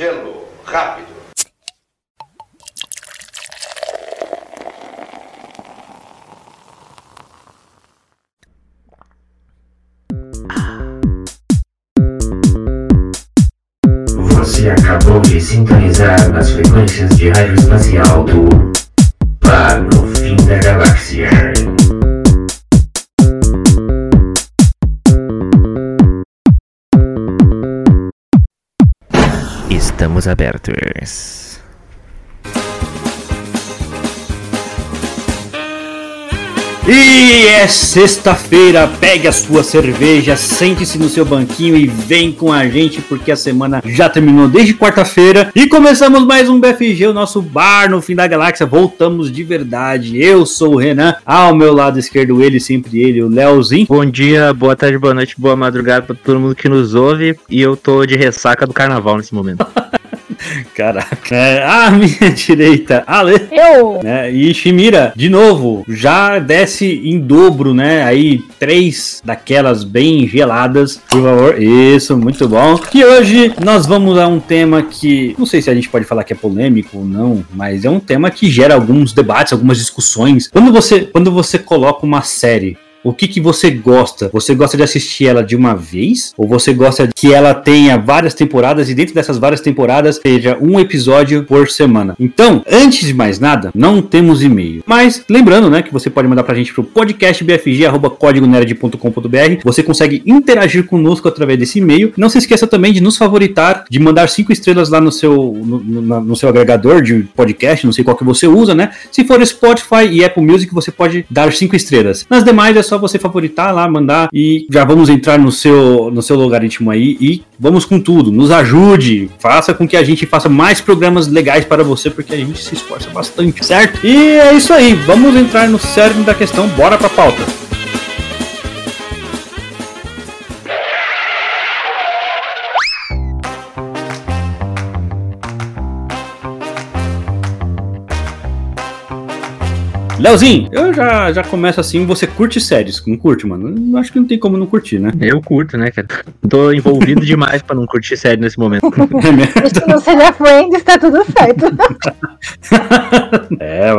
Gelo rápido. Você acabou de sintonizar nas frequências de rádio espacial do abertos. E é sexta-feira, pegue a sua cerveja, sente-se no seu banquinho e vem com a gente porque a semana já terminou desde quarta-feira e começamos mais um BFG, o nosso bar no fim da galáxia. Voltamos de verdade. Eu sou o Renan, ao meu lado esquerdo ele, sempre ele, o Leozinho. Bom dia, boa tarde, boa noite, boa madrugada pra todo mundo que nos ouve. E eu tô de ressaca do carnaval nesse momento. Caraca. É, à minha direita, Ale. Eu! né? E Shimira, de novo, já desce em dobro, né? Aí, três daquelas bem geladas, por favor. Isso, muito bom. E hoje nós vamos a um tema que, não sei se a gente pode falar que é polêmico ou não, mas é um tema que gera alguns debates, algumas discussões. Quando você, quando você coloca uma série o que, que você gosta? Você gosta de assistir ela de uma vez? Ou você gosta que ela tenha várias temporadas e dentro dessas várias temporadas seja um episódio por semana? Então, antes de mais nada, não temos e-mail. Mas lembrando, né, que você pode mandar pra gente pro podcastbfg@códigonerd.com.br. Você consegue interagir conosco através desse e-mail. Não se esqueça também de nos favoritar, de mandar cinco estrelas lá no seu no, no- no seu agregador de podcast, não sei qual que você usa, né? Se for Spotify e Apple Music, você pode dar cinco estrelas. Nas demais é só você favoritar lá, mandar e já vamos entrar no seu no seu logaritmo aí e vamos com tudo. Nos ajude, faça com que a gente faça mais programas legais para você, porque a gente se esforça bastante, certo? E é isso aí, vamos entrar no cerne da questão, bora pra pauta. Leozinho, eu já, já começo assim, você curte séries, não curte, mano? Eu acho que não tem como não curtir, né? Eu curto, né, cara? Tô envolvido demais pra não curtir série nesse momento. É que não seja Friends, tá tudo certo. É,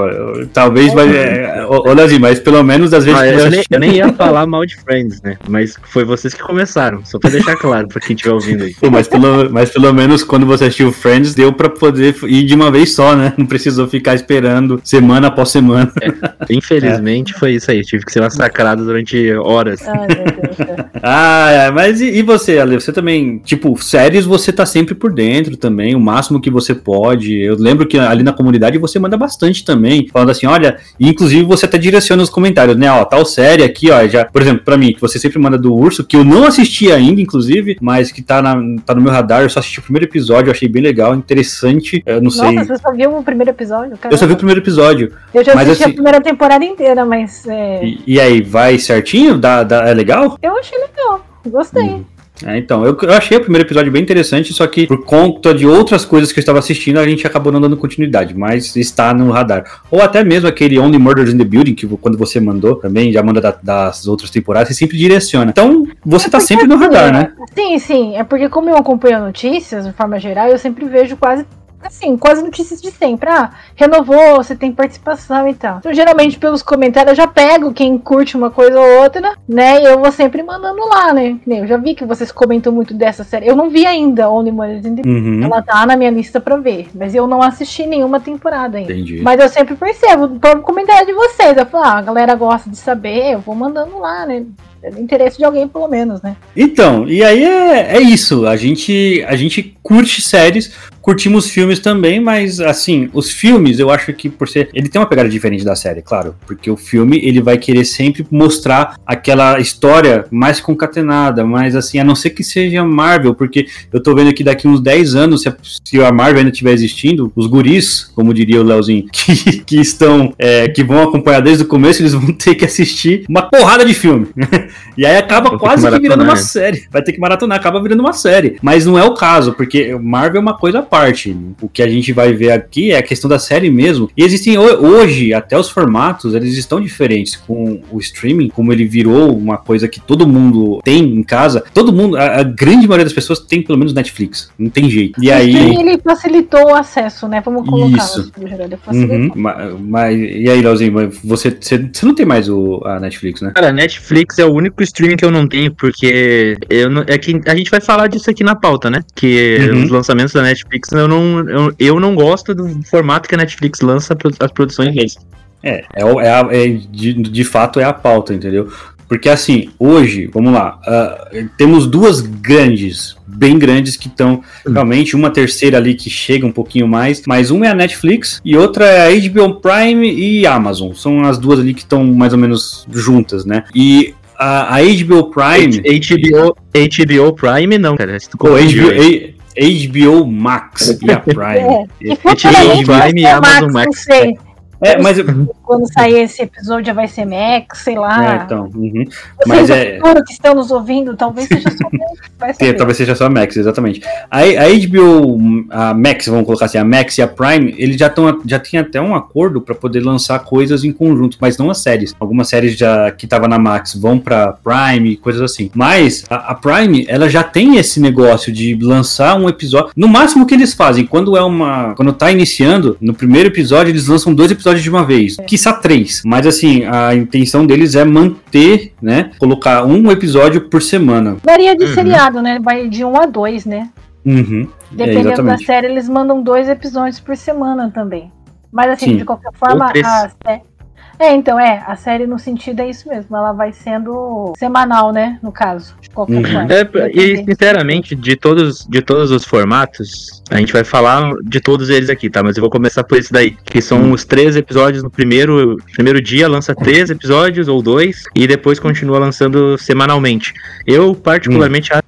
talvez, mas, é, ô, Leozinho, mas pelo menos das vezes Ah, eu, nem, eu nem ia falar mal de Friends, né? Mas foi vocês que começaram, só pra deixar claro pra quem estiver ouvindo aí. Pô, mas, pelo, mas pelo menos quando você assistiu Friends, deu pra poder ir de uma vez só, né? Não precisou ficar esperando semana após semana. Infelizmente foi isso aí, tive que ser massacrado durante horas. Ai, meu Deus. cara. Ah, é, mas e, e você, Ale? Você também, tipo, séries você tá sempre por dentro também, o máximo que você pode. Eu lembro que ali na comunidade você manda bastante também, falando assim, olha, e inclusive você até direciona os comentários, né? Ó, tal série aqui, ó, já, por exemplo, pra mim, que você sempre manda do Urso, que eu não assisti ainda, inclusive, mas que tá, na, tá no meu radar, eu só assisti o primeiro episódio, eu achei bem legal, interessante, eu não sei. Nossa, você só viu o primeiro episódio? Eu só vi o primeiro episódio. Eu já mas assisti assim- a primeira temporada inteira, mas é, E, e aí, vai certinho? Dá, dá- é legal? eu achei legal. Gostei. É, então, eu, eu achei o primeiro episódio bem interessante, só que por conta de outras coisas que eu estava assistindo, a gente acabou não dando continuidade, mas está no radar. Ou até mesmo aquele Only Murders in the Building, que quando você mandou também, já manda da- das outras temporadas, você sempre direciona. Então, você tá sempre no radar, né? Sim, sim. É porque como eu acompanho notícias, de forma geral, eu sempre vejo quase. Assim, quase notícias de sempre. Ah, renovou, você tem participação e tal. Então, geralmente, pelos comentários, eu já pego quem curte uma coisa ou outra, né? E eu vou sempre mandando lá, né? Eu já vi que vocês comentam muito dessa série. Eu não vi ainda Only Murders in the Uhum. Ela tá na minha lista pra ver, mas eu não assisti nenhuma temporada ainda. Entendi. Mas eu sempre percebo, por comentário de vocês. Eu falo, ah, a galera gosta de saber, eu vou mandando lá, né? É interesse de alguém, pelo menos, né? Então, e aí é, é isso. A gente, a gente curte séries, curtimos filmes também, mas assim, os filmes eu acho que por ser. Ele tem uma pegada diferente da série, claro. Porque o filme ele vai querer sempre mostrar aquela história mais concatenada, mas assim, a não ser que seja Marvel, porque eu tô vendo que daqui uns 10 anos, se a, se a Marvel ainda estiver existindo, os guris, como diria o Leozinho, que, que estão. é, que vão acompanhar desde o começo, eles vão ter que assistir uma porrada de filme. E aí acaba quase que que virando uma série. Vai ter que maratonar, acaba virando uma série. Mas não é o caso, porque Marvel é uma coisa parte. O que a gente vai ver aqui é a questão da série mesmo. E existem hoje, até os formatos, eles estão diferentes com o streaming, como ele virou uma coisa que todo mundo tem em casa. Todo mundo, a, a grande maioria das pessoas tem pelo menos Netflix. Não tem jeito. E o aí. ele facilitou o acesso, né? Vamos colocar Isso. facilitou. Uhum, mas, mas- e aí, Leozinho, você, você, você não tem mais o, a Netflix, né? Cara, Netflix é o único streaming que eu não tenho, porque eu não, é que a gente vai falar disso aqui na pauta, né? Que Uhum. os lançamentos da Netflix, eu não, eu, eu não gosto do formato que a Netflix lança as produções deles. É, é, é, a- é de, de fato é a pauta, entendeu? Porque assim, hoje, vamos lá, ah, temos duas grandes, bem grandes que estão realmente, uma terceira ali que chega um pouquinho mais, mas uma é a Netflix e outra é a HBO Prime e Amazon. São as duas ali que estão mais ou menos juntas, né? E a, a HBO Prime. HBO, HBO Prime não, cara. HBO, HBO Max e a Prime. Que HBO futuramente vai Prime e Amazon Max, Max. não sei. É, mas. É, Quando sair esse episódio já vai ser Max, sei lá. então. uhum. Mas é- que estão nos ouvindo, talvez seja só Max. Vai É, saber. talvez seja só a Max, exatamente. A, a HBO, a Max, vamos colocar assim, a Max e a Prime, eles já estão já tem até um acordo para poder lançar coisas em conjunto, mas não as séries. Algumas séries já que tava na Max vão para Prime, coisas assim. Mas a, a Prime, ela já tem esse negócio de lançar um episódio. No máximo que eles fazem, quando é uma, quando tá iniciando, no primeiro episódio eles lançam dois episódios de uma vez, quiçá três. Mas assim, a intenção deles é manter, né, colocar um episódio por semana. Varia de Uhum. seriado, né? Vai de um a dois, né? Uhum. É, Dependendo da exatamente. série, eles mandam dois episódios por semana também. Mas assim, Sim. de qualquer forma. É, então, é, a série no sentido é isso mesmo, ela vai sendo semanal, né, no caso, de qualquer Uhum. forma. É, e sinceramente, de todos, de todos os formatos, a gente vai falar de todos eles aqui, tá? Mas eu vou começar por esse daí, que são os três episódios no primeiro, primeiro dia, lança três episódios ou dois, e depois continua lançando semanalmente. Eu, particularmente, a- acho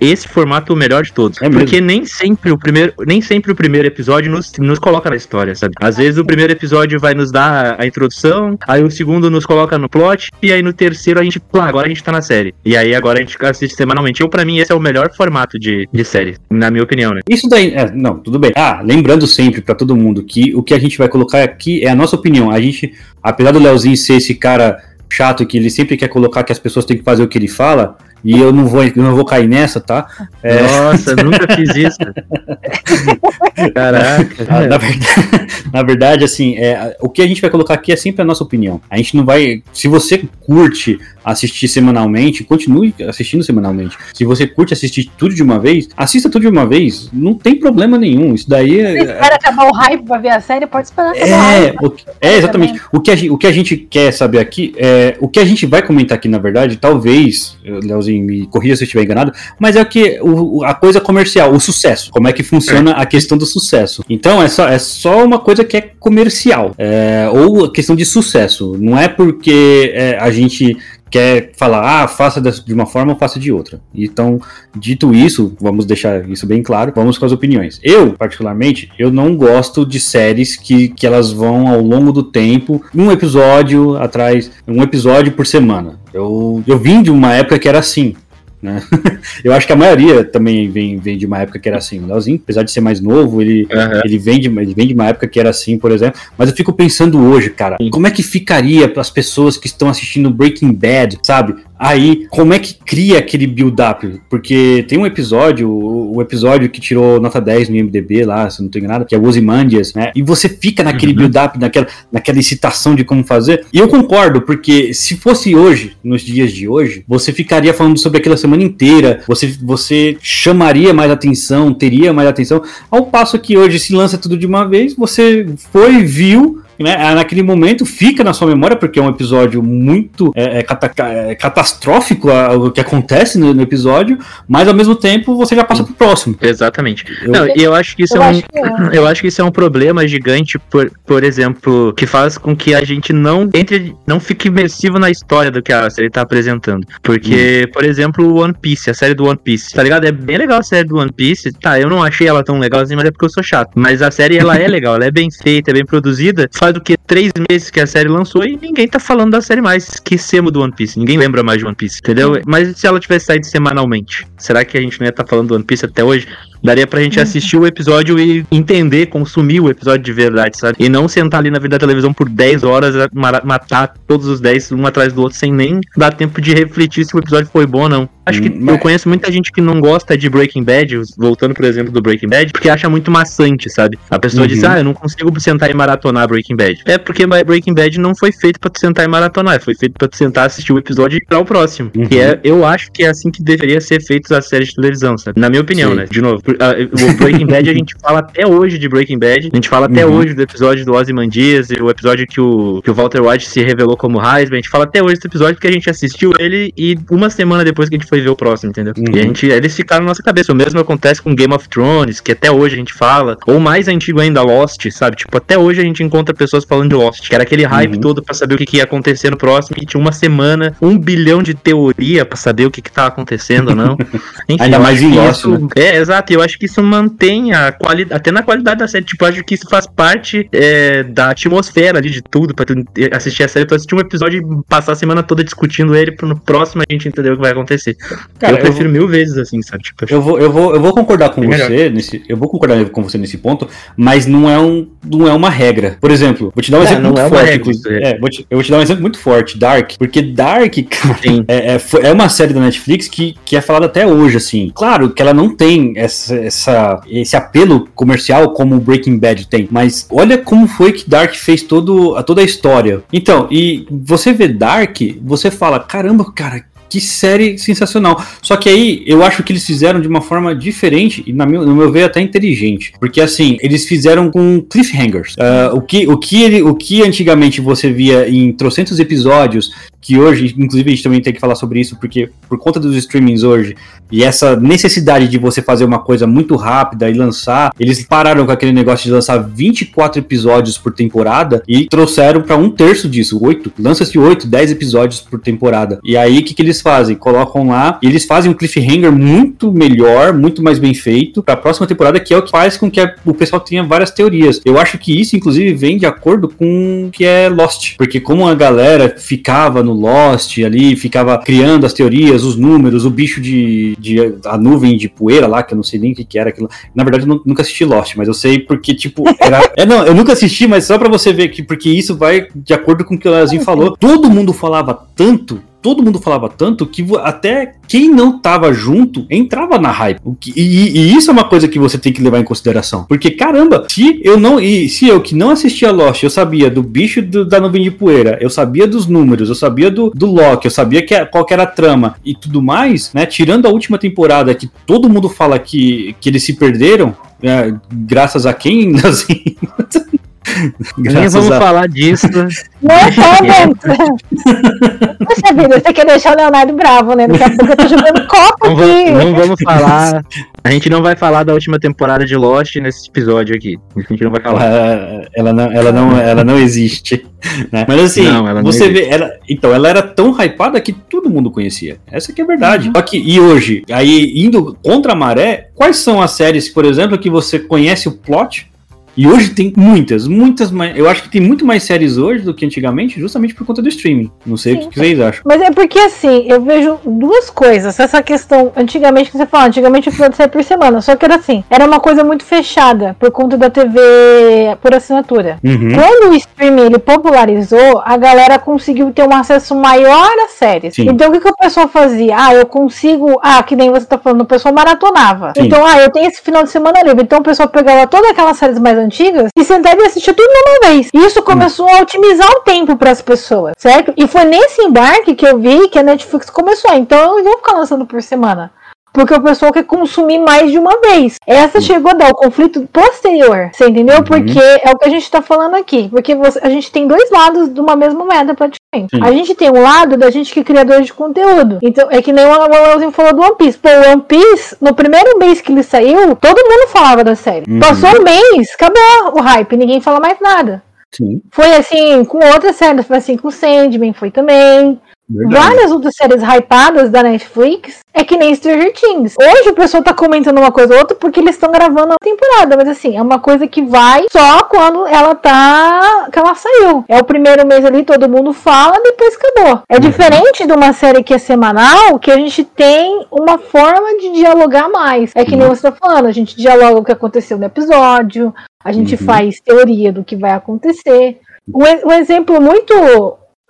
esse formato o melhor de todos. É porque nem sempre o primeiro, nem sempre o primeiro episódio nos, nos coloca na história, sabe? Às vezes o primeiro episódio vai nos dar a introdução, aí o segundo nos coloca no plot, e aí no terceiro a gente, pô, agora a gente tá na série. E aí agora a gente assiste semanalmente. Eu, pra mim, esse é o melhor formato de, de série, na minha opinião, né? Isso daí, é, não, tudo bem. Ah, lembrando sempre pra todo mundo que o que a gente vai colocar aqui é a nossa opinião. A gente, apesar do Leozinho ser esse cara chato que ele sempre quer colocar que as pessoas têm que fazer o que ele fala, e eu não vou, eu não vou cair nessa, tá? É. Nossa, nunca fiz isso. Caraca. Ah, na, verdade, na verdade, assim, é, o que a gente vai colocar aqui é sempre a nossa opinião. A gente não vai. Se você curte assistir semanalmente, continue assistindo semanalmente. Se você curte assistir tudo de uma vez, assista tudo de uma vez. Não tem problema nenhum. Isso daí é. espera acabar o hype pra ver a série, pode esperar É, o que- é, exatamente. O que, a, o que a gente quer saber aqui, é, o que a gente vai comentar aqui, na verdade, talvez, eh, Leozinho, me corrija se eu estiver enganado, mas é o que o- a coisa comercial, o sucesso. Como é que funciona a questão do sucesso. Então, é só, é só uma coisa que é comercial, é, ou a questão de sucesso. Não é porque é, a gente quer falar, ah, faça de uma forma ou faça de outra. Então, dito isso, vamos deixar isso bem claro, vamos com as opiniões. Eu, particularmente, eu não gosto de séries que, que elas vão ao longo do tempo, um episódio atrás, um episódio por semana. Eu, eu vim de uma época que era assim. Né? eu acho que a maioria também vem, vem de uma época que era assim. O Leozinho, apesar de ser mais novo, ele, Aham. ele vem, de, ele vem de uma época que era assim, por exemplo. Mas eu fico pensando hoje, cara, como é que ficaria para as pessoas que estão assistindo Breaking Bad, sabe? Aí, como é que cria aquele build-up? Porque tem um episódio, o episódio que tirou nota 10 no IMDB lá, se não tô enganado, que é o Ozymandias, né? E você fica naquele Uhum. build-up, naquela, naquela excitação de como fazer. E eu concordo, porque se fosse hoje, nos dias de hoje, você ficaria falando sobre aquela semana inteira, você, você chamaria mais atenção, teria mais atenção. Ao passo que hoje se lança tudo de uma vez, você foi, viu, né, ah, naquele momento fica na sua memória, porque é um episódio muito é, é, cata- é, catastrófico a- o que acontece no, no episódio, mas ao mesmo tempo você já passa pro próximo. Exatamente. Eu- Não, e eu acho que isso Eu é um. acho é. Eu acho que isso é um problema gigante, por, por exemplo, que faz com que a gente não entre, não fique imersivo na história do que a série tá apresentando. Porque, por exemplo, One Piece, a série do One Piece, tá ligado? É bem legal a série do One Piece. Tá, eu não achei ela tão legal assim, mas é porque eu sou chato. Mas a série, ela é legal, ela é bem feita, é bem produzida. Faz do que três meses que a série lançou e ninguém tá falando da série mais. Esquecemos do One Piece. Ninguém lembra mais de One Piece, entendeu? Mas se ela tivesse saído semanalmente, será que a gente não ia estar falando do One Piece até hoje? Daria pra gente assistir o episódio e entender, consumir o episódio de verdade, sabe? E não sentar ali na vida da televisão por 10 horas, ma- matar todos os 10 um atrás do outro, sem nem dar tempo de refletir se o episódio foi bom ou não. Acho que Hum, mas- eu conheço muita gente que não gosta de Breaking Bad, voltando por exemplo do Breaking Bad, porque acha muito maçante, sabe? A pessoa Uhum. diz, ah, eu não consigo sentar e maratonar Breaking Bad. É porque Breaking Bad não foi feito pra tu sentar e maratonar, foi feito pra tu sentar, assistir o episódio e ir para o próximo. Uhum. Que é, eu acho que é assim que deveria ser feito as séries de televisão, sabe? Na minha opinião, Sim. né? De novo, ah, o Breaking Bad, a gente fala até hoje de Breaking Bad, a gente fala até Uhum. hoje do episódio do Ozymandias e o episódio que o, que o Walter White se revelou como Heisman, a gente fala até hoje desse episódio porque a gente assistiu ele e uma semana depois que a gente foi ver o próximo, entendeu? Uhum. E a gente, eles ficaram na nossa cabeça. O mesmo acontece com Game of Thrones, que até hoje a gente fala, ou mais antigo ainda, Lost, sabe? Tipo, até hoje a gente encontra pessoas falando de Lost, que era aquele hype Uhum. todo pra saber o que, que ia acontecer no próximo, e tinha uma semana, um bilhão de teoria pra saber o que, que tava acontecendo ou não. Ainda eu mais em Lost, isso- né? É, exato, e eu acho que isso mantém a qualidade, até na qualidade da série, tipo, eu acho que isso faz parte é, da atmosfera ali de tudo, pra tu assistir a série, tu assistir um episódio e passar a semana toda discutindo ele, pro no próximo a gente entender o que vai acontecer. Cara, eu eu prefiro mil vezes assim, sabe? Tipo, Eu vou, eu vou, eu vou concordar com É melhor. você nesse, eu vou concordar com você nesse ponto, mas não é um, não é uma regra. Por exemplo, vou te dar um É, exemplo não muito é forte. regra, é. É, vou te- eu vou te dar um exemplo muito forte, Dark, porque Dark, cara, é, é, é uma série da Netflix que, que é falada até hoje, assim. Claro que ela não tem essa, essa- esse apelo comercial como o Breaking Bad tem, mas olha como foi que Dark fez todo, toda a história. Então, e você vê Dark, você fala, caramba, cara, que série sensacional. Só que aí eu acho que eles fizeram de uma forma diferente e, na meu, no meu ver, até inteligente. Porque assim, eles fizeram com cliffhangers. Ah, o, que, o, que ele, o que antigamente você via em trocentos episódios, que hoje, inclusive, a gente também tem que falar sobre isso, porque por conta dos streamings hoje e essa necessidade de você fazer uma coisa muito rápida e lançar, eles pararam com aquele negócio de lançar 24 episódios por temporada e trouxeram para um terço disso, 8. Lança-se 8, 10 episódios por temporada. E aí o que, que eles fazem? Colocam lá, e eles fazem um cliffhanger muito melhor, muito mais bem feito para a próxima temporada, que é o que faz com que a- o pessoal tenha várias teorias. Eu acho que isso, inclusive, vem de acordo com o que é Lost. Porque como a galera ficava no Lost ali, ficava criando as teorias, os números, o bicho de, de a nuvem de poeira lá, que eu não sei nem o que, que era aquilo. Na verdade, eu nu- nunca assisti Lost, mas eu sei porque, tipo, era. é, não, eu nunca assisti, mas só pra você ver que, porque isso vai de acordo com o que o Leozinho falou. Todo mundo falava tanto. Todo mundo falava tanto que até quem não tava junto entrava na hype. Que- e, e isso é uma coisa que você tem que levar em consideração. Porque, caramba, se eu não. E se eu que não assistia Lost, eu sabia do bicho do- da nuvem de poeira, eu sabia dos números, eu sabia do, do Loki, eu sabia que, qual que era a trama e tudo mais, né? Tirando a última temporada que todo mundo fala que, que eles se perderam, né, graças a quem? Assim, Nem graças vamos a. falar disso. Não é. Poxa vida, você quer deixar o Leonardo bravo, né? Daqui a pouco eu tô jogando copo Não, aqui. não vamos falar. A gente não vai falar da última temporada de Lost nesse episódio aqui. A gente não vai falar. Ela, ela não, ela não, ela não existe. né? Mas assim, Não, você existe. vê, ela, então ela era tão hypada que todo mundo conhecia. Essa que é a verdade. Só que e hoje, aí indo contra a maré, quais são as séries, por exemplo, que você conhece o plot? E hoje tem muitas, muitas mais. Eu acho que tem muito mais séries hoje do que antigamente, justamente por conta do streaming. Não sei Sim. o que vocês acham. Mas é porque assim, eu vejo duas coisas. Essa questão, antigamente que você fala, antigamente o episódio saía por semana, só que era assim, era uma coisa muito fechada por conta da TV por assinatura. Uhum. Quando o streaming ele popularizou, a galera conseguiu ter um acesso maior às séries. Sim. Então o que, que o pessoal fazia? Ah, eu consigo. Ah, que nem você tá falando, o pessoal maratonava. Sim. Então, ah, eu tenho esse final de semana livre. Então o pessoal pegava todas aquelas séries mais antigas e sentava e assistia tudo de uma vez. Isso começou a otimizar o tempo para as pessoas, certo? E foi nesse embarque que eu vi que a Netflix começou. Então eu não vou ficar lançando por semana. Porque o pessoal quer consumir mais de uma vez. Essa chegou a dar o conflito posterior. Você entendeu? Uhum. Porque é o que a gente tá falando aqui. Porque você- a gente tem dois lados de uma mesma moeda, praticamente. Sim. A gente tem um lado da gente que é criador de conteúdo. Então, é que nem o Leozinho falou do One Piece. Pô, o One Piece, no primeiro mês que ele saiu, todo mundo falava da série. Uhum. Passou um mês, acabou o hype, ninguém fala mais nada. Sim. Foi assim com outras séries, foi assim com Sandman, foi também. Verdade. Várias outras séries hypadas da Netflix é que nem Stranger Things. Hoje o pessoal tá comentando uma coisa ou outra porque eles estão gravando a temporada, mas assim, é uma coisa que vai só quando ela tá. que ela saiu. É o primeiro mês ali, todo mundo fala, depois acabou. É diferente de uma série que é semanal, que a gente tem uma forma de dialogar mais. É que nem você tá falando, a gente dialoga o que aconteceu no episódio, a gente Uhum. faz teoria do que vai acontecer. Um, um exemplo muito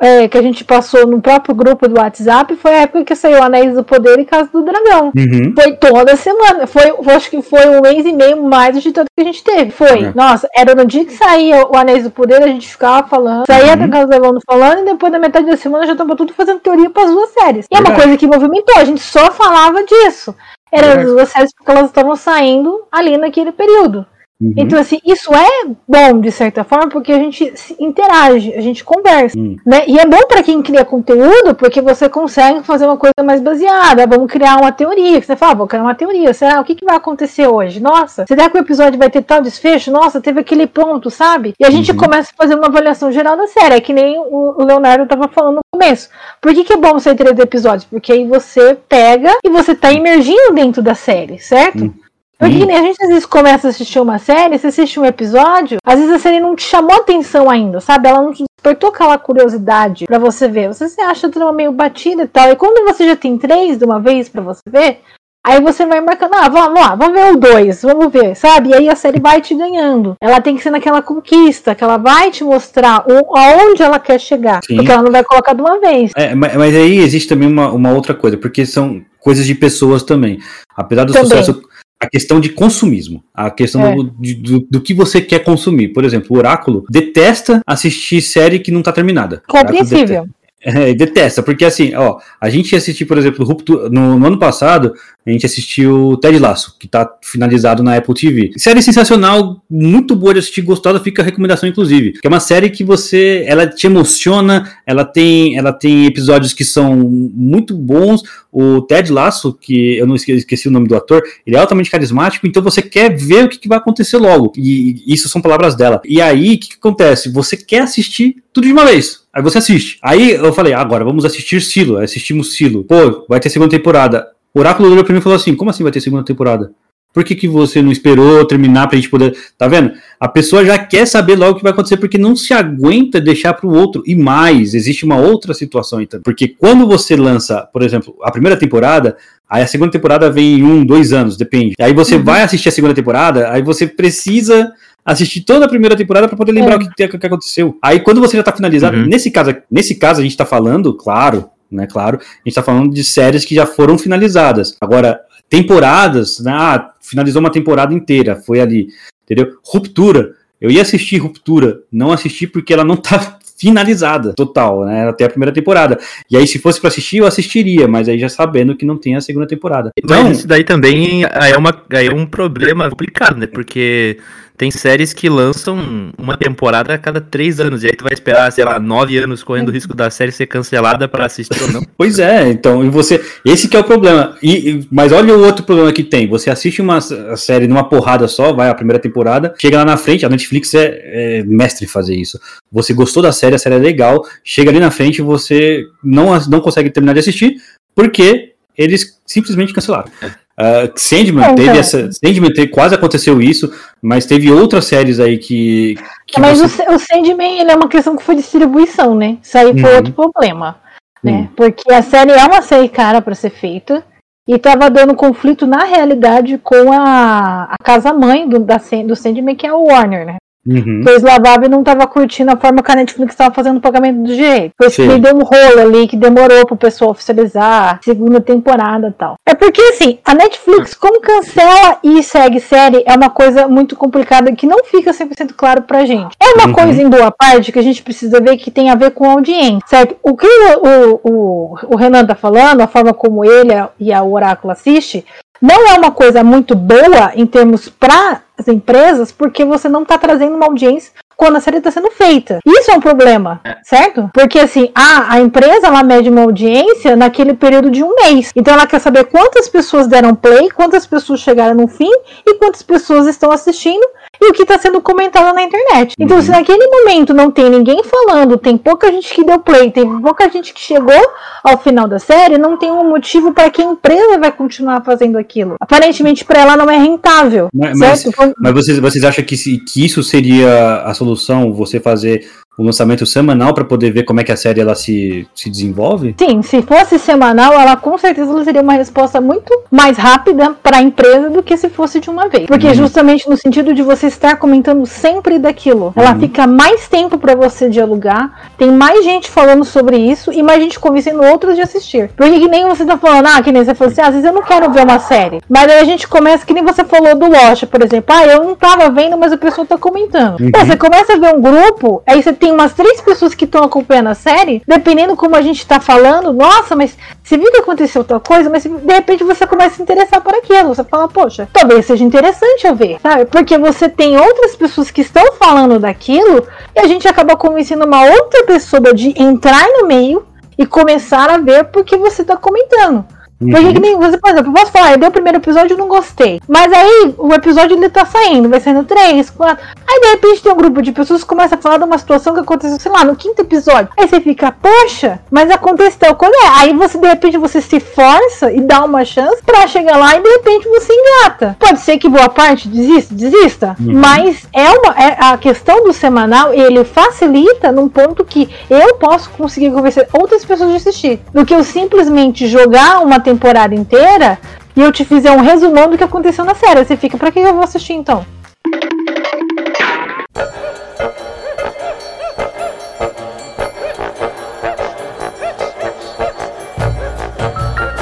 é, que a gente passou no próprio grupo do WhatsApp foi a época que saiu Anéis do Poder e Casa do Dragão. Uhum. Foi toda semana. Foi, acho que foi um mês e meio mais de tanto que a gente teve. Foi. É. Nossa, era no dia que saía o Anéis do Poder, a gente ficava falando. Saía Uhum. da Casa do Dragão falando, e depois da metade da semana já tava tudo fazendo teoria para as duas séries. E é uma coisa que movimentou, a gente só falava disso. Era as duas séries porque elas estavam saindo ali naquele período. Uhum. Então, assim, isso é bom, de certa forma, porque a gente interage, a gente conversa, Hum. né? E é bom pra quem cria conteúdo, porque você consegue fazer uma coisa mais baseada. Vamos criar uma teoria. Você fala, "Ah, vou criar uma teoria. Será? O que, que vai acontecer hoje? Nossa, será que o episódio vai ter tal desfecho? Nossa, teve aquele ponto, sabe? E a gente Uhum. começa a fazer uma avaliação geral da série. É que nem o Leonardo tava falando no começo. Por que, que é bom ser três episódios? Porque aí você pega e você tá imergindo dentro da série, certo? Porque a gente às vezes começa a assistir uma série, você assiste um episódio, às vezes a série não te chamou atenção ainda, sabe? Ela não te despertou aquela curiosidade pra você ver. Você se acha a trama meio batida e tal. E quando você já tem três de uma vez pra você ver, aí você vai marcando, ah, vamos lá, vamos ver o dois, vamos ver, sabe? E aí a série vai te ganhando. Ela tem que ser naquela conquista, que ela vai te mostrar o, aonde ela quer chegar. Sim. Porque ela não vai colocar de uma vez. É, mas, mas aí existe também uma, uma outra coisa, porque são coisas de pessoas também. Apesar do Também. sucesso, a questão de consumismo, a questão É. do, do, do que você quer consumir. Por exemplo, o Oráculo detesta assistir série que não tá terminada. Compreensível. É, detesta, porque assim, ó, a gente assistiu, por exemplo, no, no ano passado, a gente assistiu Ted Laço, que tá finalizado na Apple TV. Série sensacional, muito boa de assistir, gostada, fica a recomendação, inclusive. Que é uma série que você, ela te emociona, ela tem, ela tem episódios que são muito bons. O Ted Laço, que eu não esque- esqueci o nome do ator, ele é altamente carismático, então você quer ver o que, que vai acontecer logo. E isso são palavras dela. E aí, o que, que acontece? Você quer assistir tudo de uma vez. Aí você assiste. Aí eu falei, "Ah, agora vamos assistir Silo. Aí Assistimos Silo. Pô, vai ter segunda temporada. O Oráculo olhou pra mim e falou assim: como assim vai ter segunda temporada? Por que, que você não esperou terminar pra gente poder. Tá vendo? A pessoa já quer saber logo o que vai acontecer, porque não se aguenta deixar pro outro. E mais, existe uma outra situação então. Porque quando você lança, por exemplo, a primeira temporada, aí a segunda temporada vem em um, dois anos, depende. Aí você Uhum. vai assistir a segunda temporada, aí você precisa assistir toda a primeira temporada para poder lembrar É. o que, que, que aconteceu. Aí quando você já tá finalizado, Uhum. nesse caso, nesse caso a gente tá falando, claro, né, claro, a gente tá falando de séries que já foram finalizadas. Agora, temporadas, né, ah, finalizou uma temporada inteira, foi ali, entendeu? Ruptura. Eu ia assistir Ruptura, não assisti porque ela não tá finalizada, total, né? Até a primeira temporada. E aí, se fosse para assistir, eu assistiria, mas aí já sabendo que não tem a segunda temporada. Então, Mas isso daí também é, uma, aí é um problema complicado, né? Porque tem séries que lançam uma temporada a cada três anos. E aí tu vai esperar, sei lá, nove anos correndo o risco da série ser cancelada pra assistir ou não. Pois é, então, e você. Esse que é o problema. E, mas olha o outro problema que tem. Você assiste uma série numa porrada só, vai a primeira temporada, chega lá na frente, a Netflix é, é mestre em fazer isso. Você gostou da série, a série é legal, chega ali na frente, você não, as- não consegue terminar de assistir, porque eles simplesmente cancelaram. Uh, Sandman, É, então. teve essa. Sandman te- quase aconteceu isso, mas teve outras séries aí que. que Mas você- o, o Sandman ele é uma questão que foi distribuição, né? Isso aí foi Uhum. outro problema. Né? Hum. Porque a série é uma série cara pra ser feita. E tava dando conflito na realidade com a, a casa-mãe do, da, do Sandman, que é o Warner, né? Uhum. Pois Lavab não tava curtindo a forma que a Netflix tava fazendo o pagamento do. Por isso que deu um rolo ali que demorou pro pessoal oficializar, segunda temporada e tal. É porque assim, a Netflix, como cancela e segue série, é uma coisa muito complicada que não fica 100% claro pra gente. É uma Uhum. coisa em boa parte que a gente precisa ver que tem a ver com a audiência, certo? O que o, o, o Renan tá falando, a forma como ele e a Oráculo assiste, não é uma coisa muito boa em termos para as empresas, porque você não está trazendo uma audiência quando a série está sendo feita. Isso é um problema, certo? Porque assim, a, a empresa ela mede uma audiência naquele período de um mês. Então ela quer saber quantas pessoas deram play, quantas pessoas chegaram no fim e quantas pessoas estão assistindo e o que está sendo comentado na internet. Então, Uhum. se naquele momento não tem ninguém falando, tem pouca gente que deu play, tem pouca gente que chegou ao final da série, não tem um motivo para que a empresa vai continuar fazendo aquilo. Aparentemente, para ela não é rentável. Mas- mas- certo? Foi- Mas vocês, vocês acham que, se- que isso seria a solução, você fazer o lançamento semanal para poder ver como é que a série ela se, se desenvolve? Sim, se fosse semanal, ela com certeza ela teria uma resposta muito mais rápida para a empresa do que se fosse de uma vez. Porque Uhum. justamente no sentido de você estar comentando sempre daquilo, ela Uhum. fica mais tempo para você dialogar, tem mais gente falando sobre isso e mais gente convencendo outros de assistir. Porque que nem você tá falando, ah, que nem você falou assim, ah, às vezes eu não quero ver uma série. Mas aí a gente começa, que nem você falou do Lost, por exemplo, ah, eu não tava vendo, mas o pessoal tá comentando. Uhum. Pô, você começa a ver um grupo, aí você tem umas três pessoas que estão acompanhando a série, dependendo como a gente tá falando, nossa, mas você viu que aconteceu tal coisa, mas de repente você começa a se interessar por aquilo. Você fala, poxa, talvez seja interessante eu ver, sabe? Porque você tem outras pessoas que estão falando daquilo e a gente acaba convencendo uma outra pessoa de entrar no meio e começar a ver porque você tá comentando. Uhum. Porque que nem você, por exemplo, eu posso falar, eu dei o primeiro episódio e não gostei. Mas aí o episódio ele tá saindo, vai saindo três, quatro. Aí de repente tem um grupo de pessoas que começa a falar de uma situação que aconteceu, sei lá, no quinto episódio. Aí você fica, poxa, mas aconteceu quando é? Aí você de repente você se força e dá uma chance pra chegar lá e de repente você engata. Pode ser que boa parte desista, desista. Uhum. Mas é uma é, a questão do semanal, ele facilita num ponto que eu posso conseguir convencer outras pessoas de assistir. Do que eu simplesmente jogar uma temporada inteira e eu te fizer um resumão do que aconteceu na série. Você fica, pra que eu vou assistir então?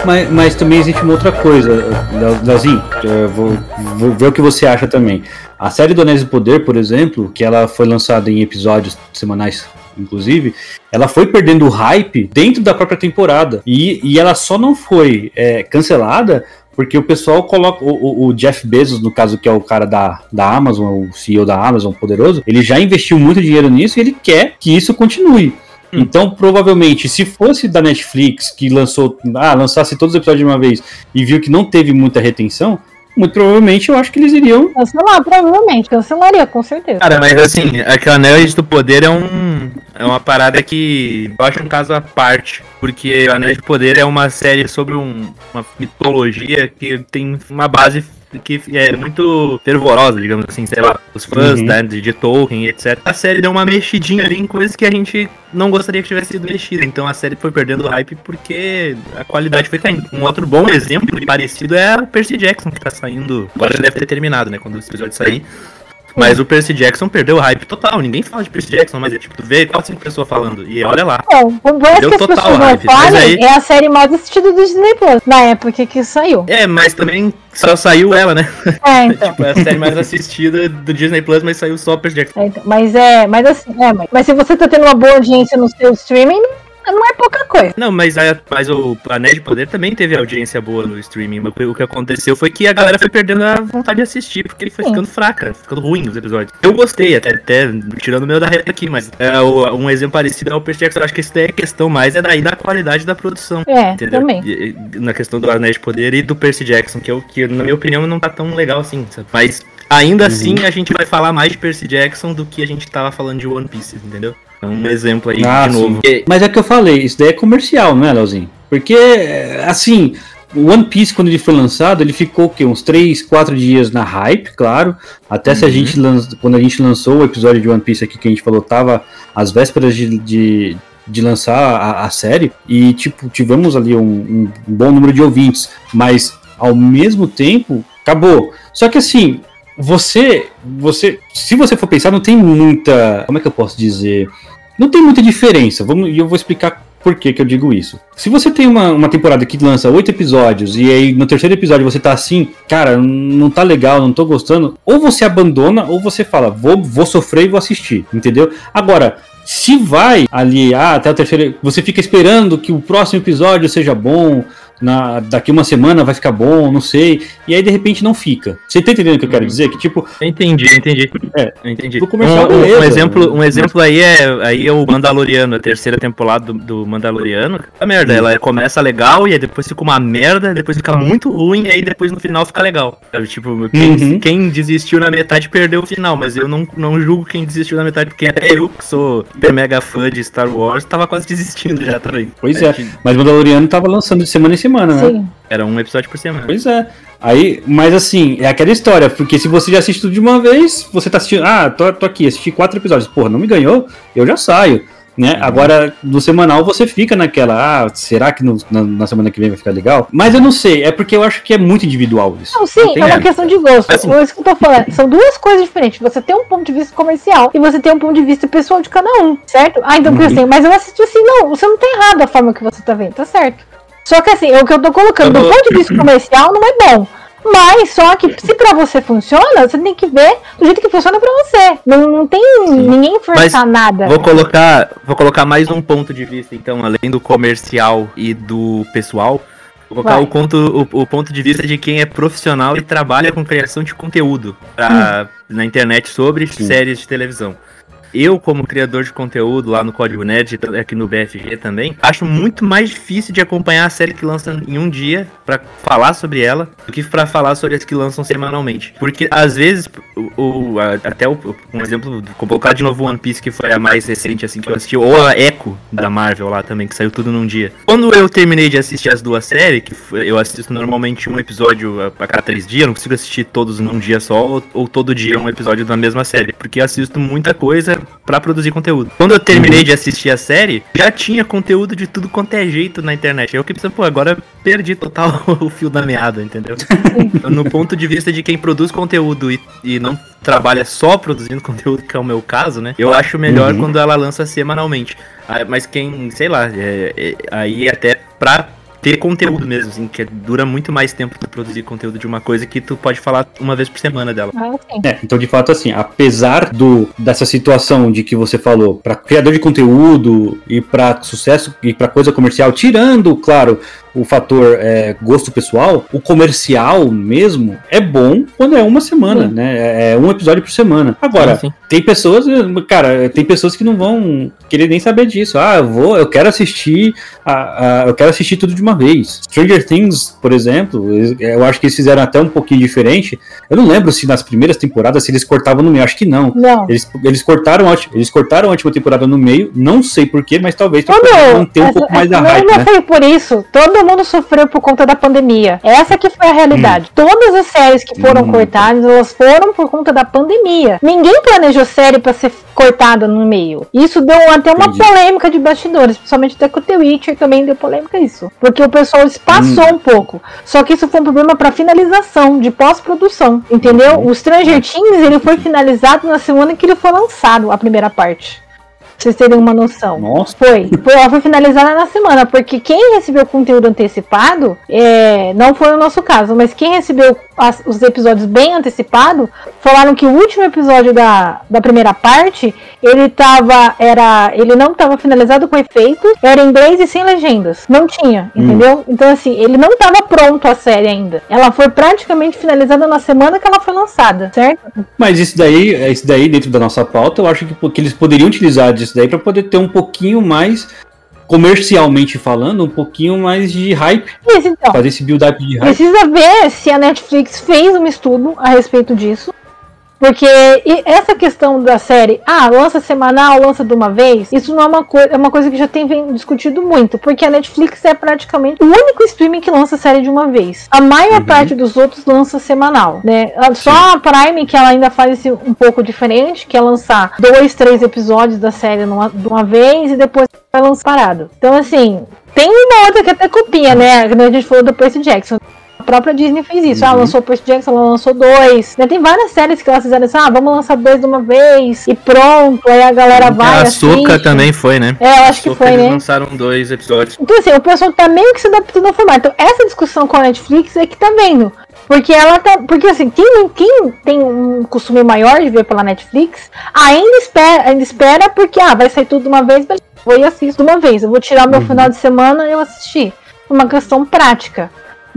Mas, mas também existe uma outra coisa, eu vou, vou ver o que você acha também. A série do Anéis do Poder, por exemplo, que ela foi lançada em episódios semanais, inclusive, ela foi perdendo o hype dentro da própria temporada. E, e ela só não foi é, cancelada porque o pessoal coloca. O, o- o Jeff Bezos, no caso, que é o cara da, da Amazon, o CEO da Amazon poderoso, ele já investiu muito dinheiro nisso e ele quer que isso continue. Então, provavelmente, se fosse da Netflix que lançou, ah, lançasse todos os episódios de uma vez e viu que não teve muita retenção, muito provavelmente eu acho que eles iriam. Cancelar, provavelmente. Cancelaria, com certeza. Cara, mas assim, aquele Anéis do Poder é um. É uma parada que eu acho um caso à parte. Porque o Anéis do Poder é uma série sobre um- uma mitologia que tem uma base que é muito fervorosa, digamos assim, sei lá, os fãs Uhum. né, de, de Tolkien, etc. A série deu uma mexidinha ali em coisas que a gente não gostaria que tivesse sido mexida. Então a série foi perdendo hype porque a qualidade foi caindo. Um outro bom exemplo parecido é o Percy Jackson, que tá saindo. Agora já deve ter terminado, né? Quando o episódio sair. Mas o Percy Jackson perdeu o hype total. Ninguém fala de Percy Jackson, mas é tipo, tu vê quatro, cinco pessoas falando. E olha lá. Bom, por mais Deu que as pessoas não hype, falem, aí- é a série mais assistida do Disney Plus, na época que saiu. É, mas também só saiu ela, né? É, então. tipo, é a série mais assistida do Disney Plus, mas saiu só o Percy Jackson. É, então, mas é, mas assim, é, mas, mas se você tá tendo uma boa audiência no seu streaming, não, é pouca coisa. Não, mas, a, mas o Anéis de Poder também teve audiência boa no streaming. mas O que aconteceu foi que a galera foi perdendo a vontade de assistir, porque ele foi Sim. ficando fraca, ficando ruim os episódios. Eu gostei, até, até tirando o meu da reta aqui, mas é, o- um exemplo parecido é o Percy Jackson. Eu acho que isso daí é questão mais é daí da qualidade da produção. É, Entendeu? também. E- na questão do Anéis de Poder e do Percy Jackson, que, é o que, na minha opinião, não tá tão legal assim, sabe? Mas ainda Uhum. assim a gente vai falar mais de Percy Jackson do que a gente tava falando de One Piece, entendeu? É um exemplo aí Ah, de sim. novo. Mas é o que eu falei, isso daí é comercial, não é, Leozinho? Porque, assim, o One Piece, quando ele foi lançado, ele ficou o quê? Uns 3, 4 dias na hype, claro. Até se a Uhum. gente lança, quando a gente lançou o episódio de One Piece aqui que a gente falou, tava às vésperas de, de, de lançar a, a série. E, tipo, tivemos ali um, um bom número de ouvintes. Mas, ao mesmo tempo, acabou. Só que, assim, você, você, se você for pensar, não tem muita, como é que eu posso dizer? Não tem muita diferença. Vamos, e eu vou explicar por que, que eu digo isso. Se você tem uma, uma temporada que lança oito episódios e aí no terceiro episódio você tá assim, cara, não tá legal, não tô gostando, ou você abandona ou você fala, vou, vou sofrer e vou assistir, entendeu? Agora, se vai ali, ah, até o terceiro, você fica esperando que o próximo episódio seja bom, na, daqui uma semana vai ficar bom, não sei. E aí de repente não fica. Você tá entendendo o que eu quero Uhum. dizer? Que tipo, entendi, entendi. É. entendi. Comercial, um, um- beleza. um exemplo, um exemplo aí é, aí é o Mandaloriano, a terceira temporada do, do Mandaloriano. A merda, ela começa legal e aí depois fica uma merda, depois fica muito ruim e aí depois no final fica legal. Sabe? Tipo, quem, Uhum. quem desistiu na metade perdeu o final, mas eu não, não julgo quem desistiu na metade, porque até eu, que sou super mega fã de Star Wars, tava quase desistindo já também. Pois é. Mas Mandaloriano tava lançando de semana em semana, né? Sim. Era um episódio por semana. Pois é. Aí, mas assim, é aquela história, porque se você já assiste tudo de uma vez, você tá assistindo, ah, tô, tô aqui, assisti quatro episódios, porra, não me ganhou, eu já saio, né? Agora, no semanal você fica naquela, ah, será que no- na, na semana que vem vai ficar legal? Mas eu não sei, é porque eu acho que é muito individual isso. Não, sim, Tem é uma essa. questão de gosto. Assim- É isso que eu tô falando. São duas coisas diferentes. Você tem um ponto de vista comercial e você tem um ponto de vista pessoal de cada um, certo? Ah, então, Uhum. assim, mas eu assisti assim, não, você não tá errado a forma que você tá vendo, tá certo. Só que assim, o que eu tô colocando, do vou- ponto de vista comercial, não é bom. Mas só que se pra você funciona, você tem que ver do jeito que funciona pra você. Não, não tem ninguém forçar nada. Vou colocar, vou colocar mais um ponto de vista, então, além do comercial e do pessoal. Vou colocar o ponto, o, o ponto de vista de quem é profissional e trabalha com criação de conteúdo pra- na internet sobre séries de televisão. Eu, como criador de conteúdo lá no Código Nerd, aqui no BFG também, acho muito mais difícil de acompanhar a série que lança em um dia pra falar sobre ela do que pra falar sobre as que lançam semanalmente. Porque às vezes, o, o- a- até o, um exemplo, colocar de novo One Piece, que foi a mais recente assim que eu assisti, ou a Echo da Marvel lá também, que saiu tudo num dia. Quando eu terminei de assistir as duas séries, que eu assisto normalmente um episódio a, a cada três dias, não consigo assistir todos num dia só, ou, ou todo dia um episódio da mesma série, porque assisto muita coisa pra produzir conteúdo. Quando eu terminei de assistir a série, já tinha conteúdo de tudo quanto é jeito na internet. Eu que pensei, pô, agora perdi total o fio da meada, entendeu? no ponto de vista de quem produz conteúdo e, e não trabalha só produzindo conteúdo, que é o meu caso, né? Eu acho melhor Uhum. quando ela lança semanalmente. Ah, Mas quem, sei lá, é- é- aí até pra ter conteúdo mesmo, assim, que dura muito mais tempo tu produzir conteúdo de uma coisa que tu pode falar uma vez por semana dela. Ah. É, então de fato assim, apesar do dessa situação de que você falou, para criador de conteúdo e para sucesso e para coisa comercial, tirando, claro, o fator é, gosto pessoal, o comercial mesmo é bom quando é uma semana, né? É, é um episódio por semana. Agora, Sim, sim. tem pessoas, cara, tem pessoas que não vão querer nem saber disso. Ah, eu vou, eu quero assistir, a, a- eu quero assistir tudo de uma vez. Stranger Things, por exemplo, eles- eu acho que eles fizeram até um pouquinho diferente. Eu não lembro se nas primeiras temporadas se eles cortavam no meio, acho que não. Não. Eles, eles cortaram, eles cortaram a última temporada no meio, não sei porquê, mas talvez pra Todo, poder manter um essa- pouco mais da hype, não né? foi por isso. Todo mundo sofreu por conta da pandemia. Essa que foi a realidade. Todas as séries que foram Hum. cortadas, elas foram por conta da pandemia. Ninguém planejou série pra ser cortada no meio. Isso deu até uma Entendi. polêmica de bastidores, principalmente até com o The Witcher também deu polêmica isso. Porque o pessoal espaçou Hum. um pouco. Só que isso foi um problema pra finalização, de pós-produção, entendeu? Uhum. O Stranger Things, ele foi finalizado na semana que ele foi lançado, a primeira parte. Vocês terem uma noção. Nossa, Foi, foi, ela foi finalizada na semana, porque quem recebeu conteúdo antecipado, é, não foi o nosso caso, mas quem recebeu as- os episódios bem antecipado, falaram que o último episódio da, da primeira parte, ele tava, era, ele não estava finalizado com efeitos, era em inglês e sem legendas, não tinha, Hum. entendeu? Então assim, ele não estava pronto a série ainda, ela foi praticamente finalizada na semana que ela foi lançada, certo? mas isso daí, isso daí dentro da nossa pauta, eu acho que, que eles poderiam utilizar disso daí pra poder ter um pouquinho mais comercialmente falando, um pouquinho mais de hype, Isso então. fazer esse build-up de hype. Precisa ver se a Netflix fez um estudo a respeito disso. Porque e- essa questão da série, ah, lança semanal, lança de uma vez, isso não é uma coisa, é uma coisa que já tem discutido muito, porque a Netflix é praticamente o único streaming que lança série de uma vez. A maior Uhum. parte dos outros lança semanal, né? Só a Prime que ela ainda faz esse um pouco diferente, que é lançar dois, três episódios da série numa, de uma vez e depois vai lançar parado. Então assim, tem uma outra que até copia, né? A gente falou do Percy Jackson. A própria Disney fez isso. Uhum. Ela lançou Percy Jackson, ela lançou dois. Né, Tem várias séries que elas fizeram assim, ah, vamos lançar dois de uma vez e pronto. Aí a galera vai. a Soca assiste. também foi, né? É, eu acho que foi, eles né? lançaram dois episódios. Então, assim, o pessoal tá meio que se adaptando ao formato. Então, essa discussão com a Netflix é que tá vendo. Porque ela tá. Porque assim, quem, quem tem um costume maior de ver pela Netflix, ainda espera, ainda espera porque, ah, vai sair tudo de uma vez. Vou e assisto de uma vez. Eu vou tirar meu Uhum. final de semana e eu assistir. uma questão prática.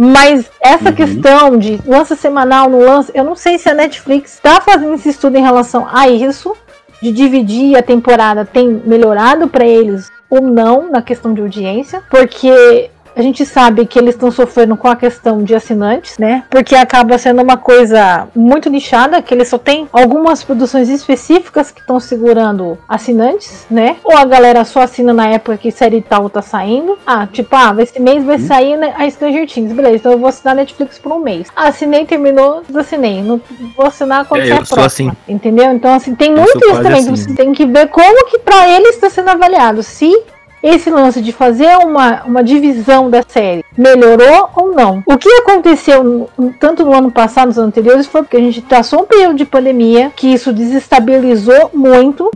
Mas essa Uhum. questão de lança semanal no lance, eu não sei se a Netflix está fazendo esse estudo em relação a isso, de dividir a temporada tem melhorado para eles ou não na questão de audiência, porque a gente sabe que eles estão sofrendo com a questão de assinantes, né? Porque acaba sendo uma coisa muito nichada, que eles só tem algumas produções específicas que estão segurando assinantes, né? Ou a galera só assina na época que série tal tá saindo. Ah, tipo, ah, esse mês vai sair né, a Stranger Things, beleza, então eu vou assinar Netflix por um mês. Ah, assinei, terminou, desassinei. Não vou assinar quando É, próxima. assim. Entendeu? Então, assim, tem Eu muito isso também. assim. Você tem que ver como que pra eles está sendo avaliado. Se esse lance de fazer uma, uma divisão da série melhorou ou não. O que aconteceu tanto no ano passado, nos anteriores, foi porque a gente passou um período de pandemia, que isso desestabilizou muito.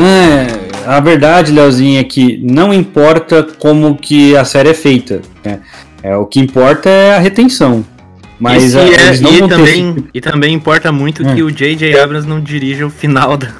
É, a verdade, Leozinho, é que não importa como que a série é feita. né? É, o que importa é a retenção. Mas ah, é- eles não e, vão ter também, e também importa muito Hum. que o J.J. Abrams não dirija o final da.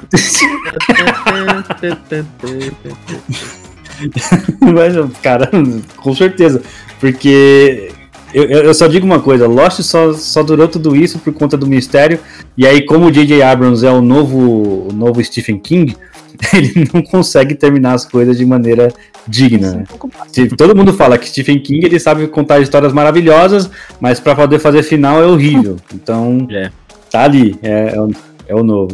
Mas, cara, com certeza. Porque eu, eu eu só digo uma coisa: Lost só, só durou tudo isso por conta do mistério. E aí, como o J.J. Abrams é o novo, o novo Stephen King, ele não consegue terminar as coisas de maneira digna. né? Se- Todo mundo fala que Stephen King ele sabe contar histórias maravilhosas, mas para poder fazer final é horrível. Então, É. tá ali, é, é o, é o novo.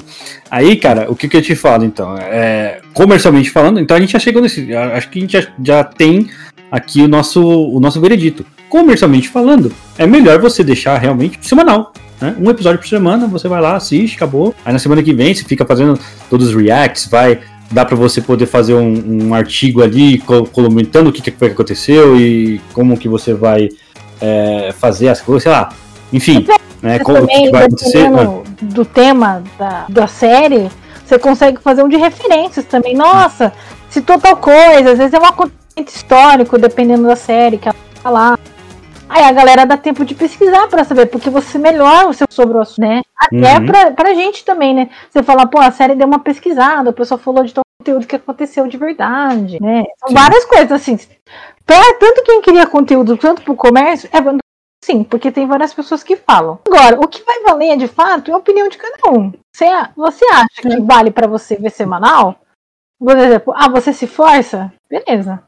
Aí, cara, o que, que eu te falo então? É, comercialmente falando, então a gente já chegou nesse. Acho que a gente já, já tem aqui o nosso, o nosso veredito. Comercialmente falando, é melhor você deixar realmente semanal. né? Um episódio por semana, você vai lá, assiste, acabou. Aí na semana que vem você fica fazendo todos os reacts, vai. Dá pra você poder fazer um, um artigo ali co- comentando o que, que foi que aconteceu e como que você vai é, fazer as coisas, sei lá. Enfim, né? Mas Como, que, também, que vai acontecer. do tema da, da série, você consegue fazer um de referências também. Nossa, citou tal coisa, às vezes é um acontecimento histórico, dependendo da série que ela tá lá. Aí a galera dá tempo de pesquisar pra saber, porque você melhora o seu sobre o assunto, né? Até Uhum. pra, pra gente também, né? Você fala, pô, a série deu uma pesquisada, o pessoal falou de tal conteúdo que aconteceu de verdade, né? São Sim. várias coisas, assim. Pra, tanto quem queria conteúdo, tanto pro comércio, é Sim, porque tem várias pessoas que falam. Agora, o que vai valer de fato é a opinião de cada um. Você, você acha que vale pra você ver semanal? Por exemplo, ah, você se força? Beleza.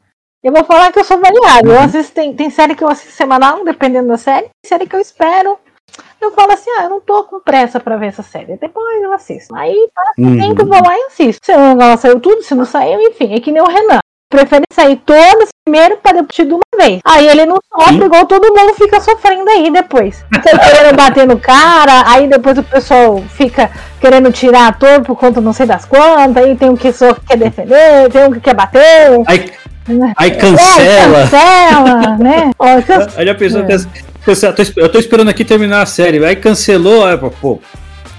Eu vou falar que eu sou variado. Eu assisto, tem, tem série que eu assisto semanal, dependendo da série, tem série que eu espero. Eu falo assim, ah, eu não tô com pressa pra ver essa série. Depois eu assisto. Aí passa o Uhum. tempo, eu vou lá e assisto. Se ela saiu tudo, se não saiu, enfim, é que nem o Renan. Prefere sair todas primeiro pra depois de uma vez. Aí ele não sofre Sim. igual todo mundo fica sofrendo aí depois. Você querendo bater no cara, aí depois o pessoal fica querendo tirar ator por conta não sei das quantas, aí tem um que só quer defender, tem um que quer bater. Aí? Aí É, cancela. cancela, né? Ó, can- Aí a pessoa É. cancela, esp- eu tô esperando aqui terminar a série. Aí cancelou, aí, pô,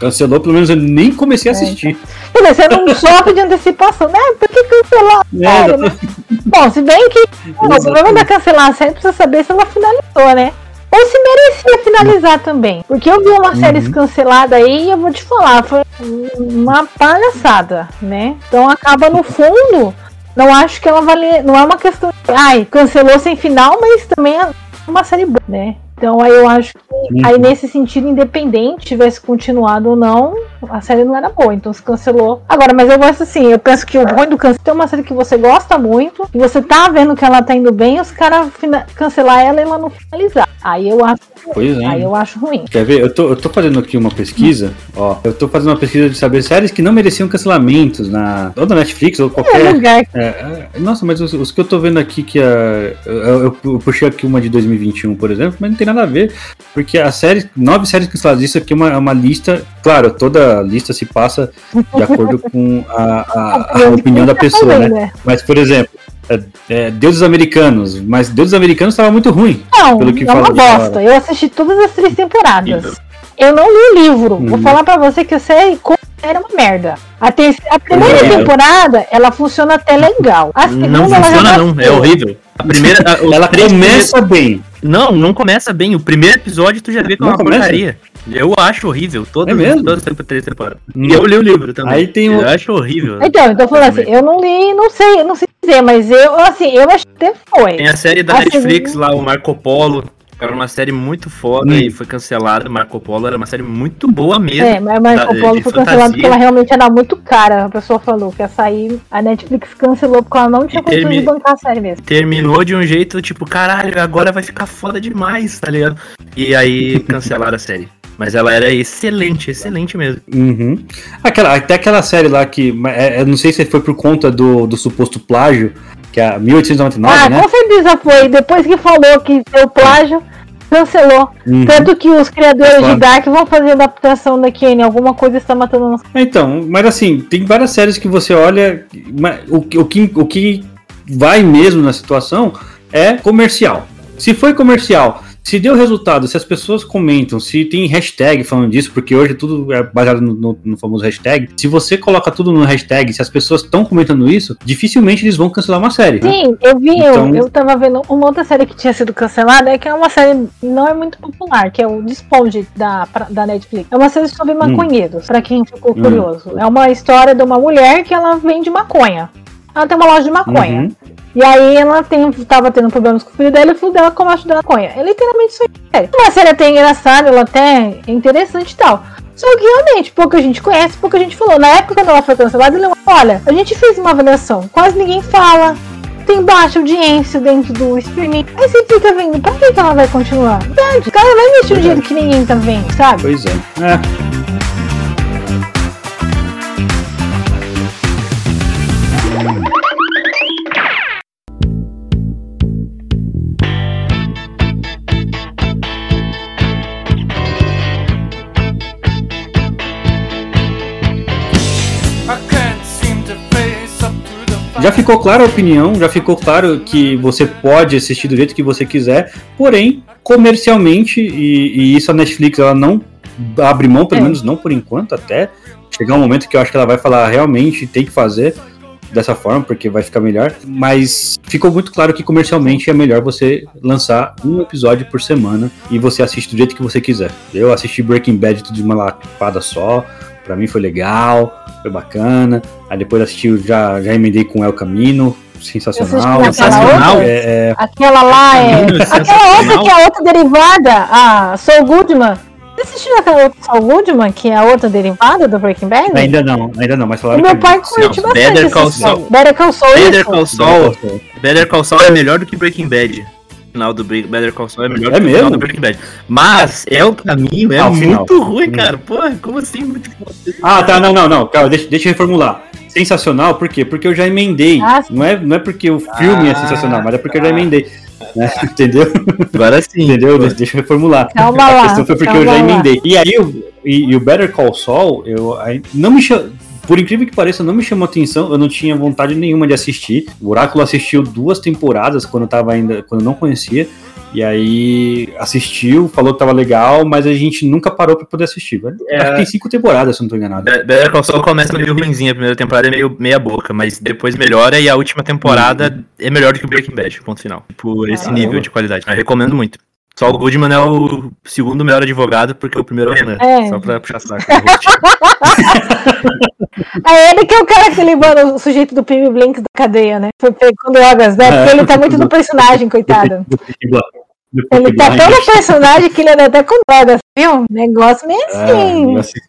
cancelou, pelo menos eu nem comecei a assistir. Quer dizer, você não sofre de antecipação, né? Por que cancelar? É, série, né? tô- Bom, se bem que o problema da cancelar a série precisa saber se ela finalizou, né? Ou se merecia finalizar também. Porque eu vi uma série Uhum. cancelada aí e eu vou te falar, foi uma palhaçada, né? Então acaba no fundo, não acho que ela vale. Não é uma questão de. Ai, cancelou sem final, mas também é uma série boa, né? Então aí eu acho que Uhum. aí nesse sentido, independente tivesse continuado ou não, a série não era boa, então se cancelou. Agora, mas eu gosto assim, eu penso que o ruim do cancelar é uma série que você gosta muito, e você tá vendo que ela tá indo bem, e os caras cancelar ela e ela não finalizar. Aí eu acho, Pois é. aí eu acho ruim. Quer ver? Eu tô, eu tô fazendo aqui uma pesquisa, ó. Eu tô fazendo uma pesquisa de saber séries que não mereciam cancelamentos na. Ou na Netflix, ou É qualquer. lugar É, é, nossa, mas os, os que eu tô vendo aqui que a. Eu, eu- puxei aqui uma de 2021, por exemplo, mas não tem nada a ver. Porque a série. Nove séries canceladas, isso aqui é uma, é uma lista. Claro, toda lista se passa de acordo com a, a- a opinião da pessoa, né? né? Mas, por exemplo, é, é, Deuses Americanos, mas Deuses Americanos estava muito ruim. Não, Pelo que é uma bosta. Eu assisti todas as três temporadas. Eu não li o livro. Vou Uhum. falar pra você que a série como série é uma merda. A, terceira, a primeira É. temporada, ela funciona até legal. A segunda, Não funciona, não. É horrível. A primeira. a- Ela começa bem. Não, não começa bem. O primeiro episódio tu já vê que é uma começa? porcaria. Eu acho horrível. Todas, É mesmo? todas as três temporadas. E eu li o livro também. Aí tem o- Eu acho horrível. Então, eu tô falando assim, eu não li, não sei, não sei dizer, mas eu, assim, eu acho que até foi. Tem a série da Assim, Netflix lá, o Marco Polo. Era uma série muito foda Hum. e foi cancelada. Marco Polo era uma série muito boa mesmo. É, mas Marco da- Polo foi cancelado porque ela realmente era muito cara. A pessoa falou que ia sair. A Netflix cancelou porque ela não tinha condições de bancar a série mesmo. Terminou de um jeito tipo, caralho, agora vai ficar foda demais, tá ligado? E aí cancelaram a série. Mas ela era excelente, excelente mesmo. Uhum. Aquela, até aquela série lá que. é, é, não sei se foi por conta do, do suposto plágio, que é a 1899, ah, né? com certeza foi. Depois que falou que deu plágio, cancelou. Uhum. Tanto que os criadores Claro. de Dark vão fazer adaptação da Kenny. Alguma coisa está matando nossa. Então, mas assim, tem várias séries que você olha, mas o, que- o, que, o que vai mesmo na situação é comercial. Se foi comercial, se deu resultado, se as pessoas comentam, se tem hashtag falando disso, porque hoje tudo é baseado no, no- no famoso hashtag, se você coloca tudo no hashtag, se as pessoas estão comentando isso, dificilmente eles vão cancelar uma série. né? Sim, eu vi, Então- eu, eu tava vendo uma outra série que tinha sido cancelada, é que é uma série não é muito popular, que é o Desponge da, da Netflix. É uma série sobre maconheiros, pra quem ficou Hum. curioso. É uma história de uma mulher que ela vende maconha. Ela tem uma loja de maconha. Uhum. E aí ela tem, tava tendo problemas com o filho dela e o filho dela começa a da maconha. É literalmente isso aí. Uma série até engraçada, ela até é interessante e tal. Só que realmente, pouca gente conhece, pouca gente falou. Na época quando ela foi cancelada, ele olha, a gente fez uma avaliação, quase ninguém fala. Tem baixa audiência dentro do streaming. Aí você fica vendo, pra que, que ela vai continuar? Verdade, o cara vai investir um dinheiro que ninguém tá vendo, sabe? Pois é. É. Já ficou clara a opinião, já ficou claro que você pode assistir do jeito que você quiser, porém, comercialmente, e, e isso a Netflix ela não abre mão, pelo É. menos não por enquanto, até chegar um momento que eu acho que ela vai falar realmente tem que fazer dessa forma, porque vai ficar melhor. Mas ficou muito claro que comercialmente é melhor você lançar um episódio por semana e você assiste do jeito que você quiser. Eu assisti Breaking Bad tudo de uma lapada só, pra mim foi legal, foi bacana. Aí depois assisti, já, já emendei com El Camino, sensacional. Sensacional. outra? É, é, Aquela lá é. Aquela sensacional. outra que é a outra derivada, a Soul Goodman. Você assistiu aquela outra Saul Goodman, que é a outra derivada do Breaking Bad? ainda não, ainda não, mas O falaram meu que pai curte Não, bastante Better Call. Saul. Better Call Saul, Better. Call Saul, Better Call Saul é melhor do que Breaking Bad. O final do Better Call Saul é melhor É do que o final do Breaking Bad. Mas é o caminho, é Ah, o final. muito ruim, cara. Porra, como assim? Muito Ah, tá, não, não, não, calma, deixa, deixa eu reformular. Sensacional, por quê? Porque eu já emendei. Ah, não, é, não é porque o filme é Ah, sensacional, mas é porque eu tá. já emendei. né? Entendeu? Agora sim. Entendeu? Deixa, deixa eu reformular. Calma a lá, questão foi porque eu calma já lá. emendei. E aí, eu, e, e o Better Call Saul, eu aí, não me cha- Por incrível que pareça, não me chamou atenção, eu não tinha vontade nenhuma de assistir. O Oráculo assistiu duas temporadas quando eu tava ainda, quando eu não conhecia. E aí assistiu, falou que tava legal, mas a gente nunca parou pra poder assistir. Acho que tem cinco temporadas, se eu não tô enganado. Better Call Saul começa meio ruimzinha, a primeira temporada é meio meia boca, mas depois melhora e a última temporada é melhor do que o Breaking Bad, ponto final. Por esse Caramba. nível de qualidade. Eu recomendo muito. Só o Goodman é o segundo melhor advogado, porque o primeiro é o Renan. É. Só pra puxar saco. É ele que é o cara que libera o sujeito do Pim Blink da cadeia, né? Foi pego com drogas, né? Porque ele tá muito no personagem, coitado. Ele tá tão no personagem que ele anda até com drogas, viu? Negócio meio É, o assim. negócio,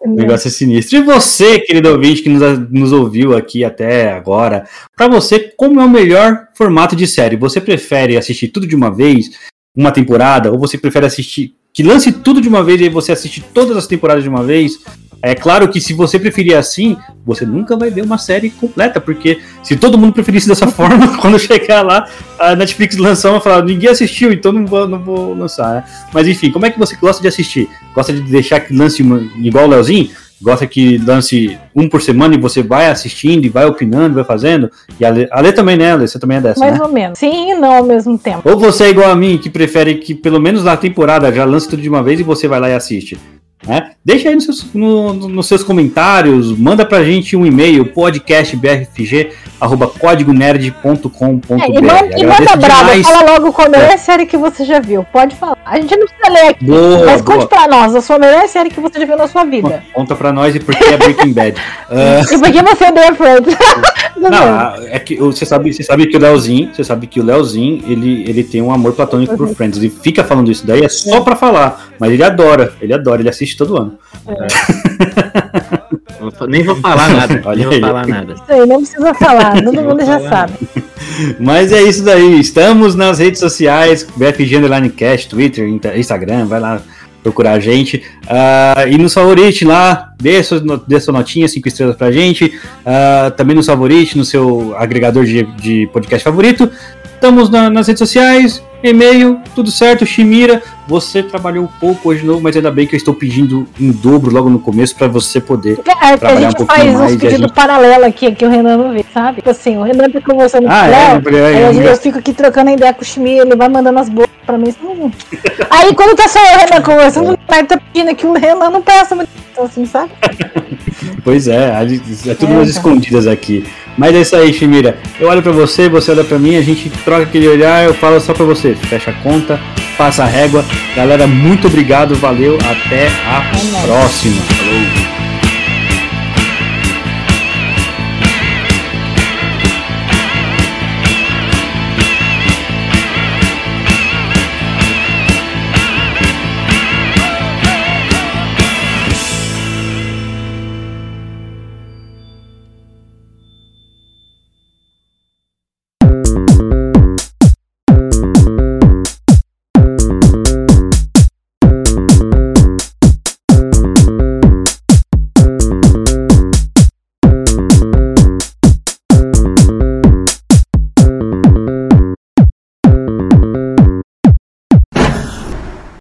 o negócio é sinistro. E você, querido ouvinte que nos, nos ouviu aqui até agora, pra você, como é o melhor formato de série? Você prefere assistir tudo de uma vez, uma temporada, ou você prefere assistir que lance tudo de uma vez e aí você assiste todas as temporadas de uma vez? É claro que se você preferir assim, você nunca vai ver uma série completa, porque se todo mundo preferisse dessa forma, quando chegar lá, a Netflix lançar vai falar, ninguém assistiu, então não vou, não vou lançar, né? Mas enfim, como é que você gosta de assistir? Gosta de deixar que lance uma, igual o Leozinho? Gosta que lance um por semana e você vai assistindo e vai opinando, vai fazendo? E a Lê, a Lê também, né, Ale? Você também é dessa, Mais né? ou menos. Sim e não ao mesmo tempo. Ou você é igual a mim, que prefere que pelo menos na temporada já lance tudo de uma vez e você vai lá e assiste. Né? Deixa aí nos seus, no- no- nos seus comentários, manda pra gente um e-mail, podcastbrfg.códigonerd.com.br. É, e manda, e manda brava, fala logo qual é a série que você já viu. Pode falar. A gente não precisa ler aqui. Boa, mas boa. conte pra nós a sua melhor série que você já viu na sua vida. Conta pra nós e por que é Breaking Bad. Ah, E por que você odeia Friends? não, é que você sabe, você sabe que o Leozinho, você sabe que o Leozinho, ele, ele tem um amor platônico por Friends. Ele fica falando isso daí é só pra falar, mas ele adora, ele adora, ele assiste todo ano. Nem vou falar nada. Olha nem vou falar nada. Isso aí, não precisa falar, todo mundo já sabe. Mas é isso daí. Estamos nas redes sociais, BFG Underline Cast, Twitter, Insta- Instagram, vai lá procurar a gente. Ah, e nos favorite lá, dê sua, dê sua notinha, cinco estrelas pra gente. Ah, também nos favorite, no seu agregador de, de podcast favorito. Estamos na- nas redes sociais, e-mail, tudo certo. Shimira, você trabalhou pouco hoje de novo, mas ainda bem que eu estou pedindo em dobro logo no começo pra você poder. É, a Trabalhar um gente pouquinho faz mais e uns a pedidos gente- paralelos aqui que o Renan não vê, sabe? Tipo assim, o Renan fica conversando com Ah, o é, é, aí eu, é, eu fico aqui trocando ideia com o Chimi, ele vai mandando as bocas pra mim. assim, Aí quando tá só eu o Renan conversando, ele tá pedindo aqui, o Renan não presta muito atenção, assim, sabe? Pois é, é tudo É, umas tá. escondidas aqui. Mas é isso aí, Shimira. Eu olho pra você, você olha pra mim, a gente troca aquele olhar, eu falo só pra você. Fecha a conta, passa a régua. Galera, muito obrigado, valeu, até a É próxima.